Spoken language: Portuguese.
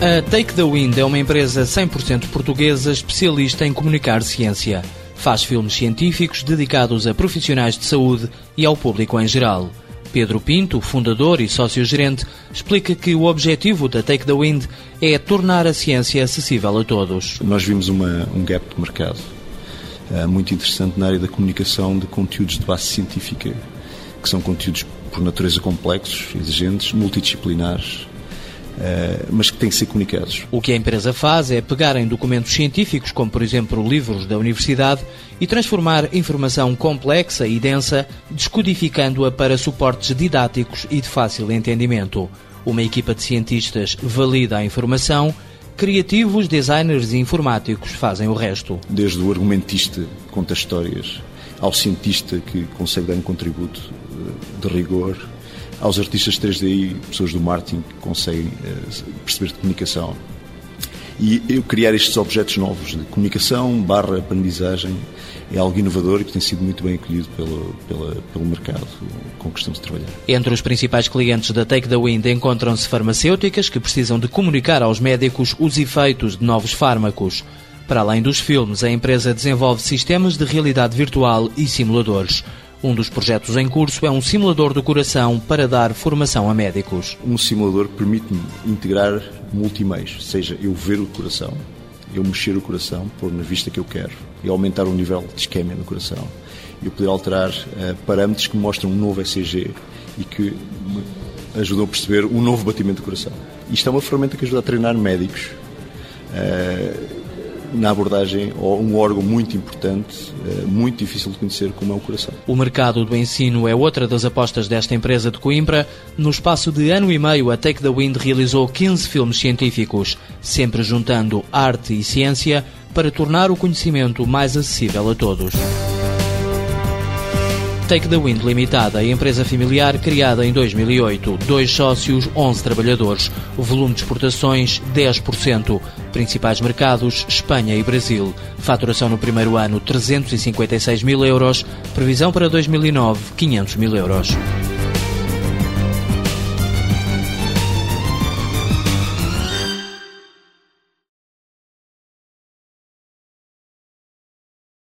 A Take the Wind é uma empresa 100% portuguesa especialista em comunicar ciência. Faz filmes científicos dedicados a profissionais de saúde e ao público em geral. Pedro Pinto, fundador e sócio-gerente, explica que o objetivo da Take the Wind é tornar a ciência acessível a todos. Nós vimos uma, um gap de mercado uh, muito interessante na área da comunicação de conteúdos de base científica, que são conteúdos por natureza complexos, exigentes, multidisciplinares, eh, mas que têm que ser comunicados. O que a empresa faz é pegar em documentos científicos, como por exemplo livros da universidade, e transformar informação complexa e densa, descodificando-a para suportes didáticos e de fácil entendimento. Uma equipa de cientistas valida a informação, criativos, designers e informáticos fazem o resto. Desde o argumentista que conta histórias, ao cientista que consegue dar um contributo eh, de rigor, aos artistas 3D e pessoas do marketing que conseguem uh, perceber de comunicação. E eu criar estes objetos novos de comunicação barra aprendizagem é algo inovador e que tem sido muito bem acolhido pelo, pela, pelo mercado com que estamos a trabalhar. Entre os principais clientes da Take the Wind encontram-se farmacêuticas que precisam de comunicar aos médicos os efeitos de novos fármacos. Para além dos filmes, a empresa desenvolve sistemas de realidade virtual e simuladores. Um dos projetos em curso é um simulador do coração para dar formação a médicos. Um simulador permite-me integrar multimeios, seja eu ver o coração, eu mexer o coração, pôr na vista que eu quero e aumentar o nível de isquémia no coração. Eu poder alterar uh, parâmetros que mostram um novo ECG e que me ajudam a perceber um novo batimento do coração. Isto é uma ferramenta que ajuda a treinar médicos. Uh, na abordagem um órgão muito importante, eh, muito difícil de conhecer, como é o coração. O mercado do ensino é outra das apostas desta empresa de Coimbra. No espaço de ano e meio, a Take the Wind realizou 15 filmes científicos, sempre juntando arte e ciência para tornar o conhecimento mais acessível a todos. Take the Wind Limitada, empresa familiar criada em 2008. Dois sócios, 11 trabalhadores. O volume de exportações, 10%. Principais mercados, Espanha e Brasil. Faturação no primeiro ano, 356 mil euros. Previsão para 2009, 500 mil euros.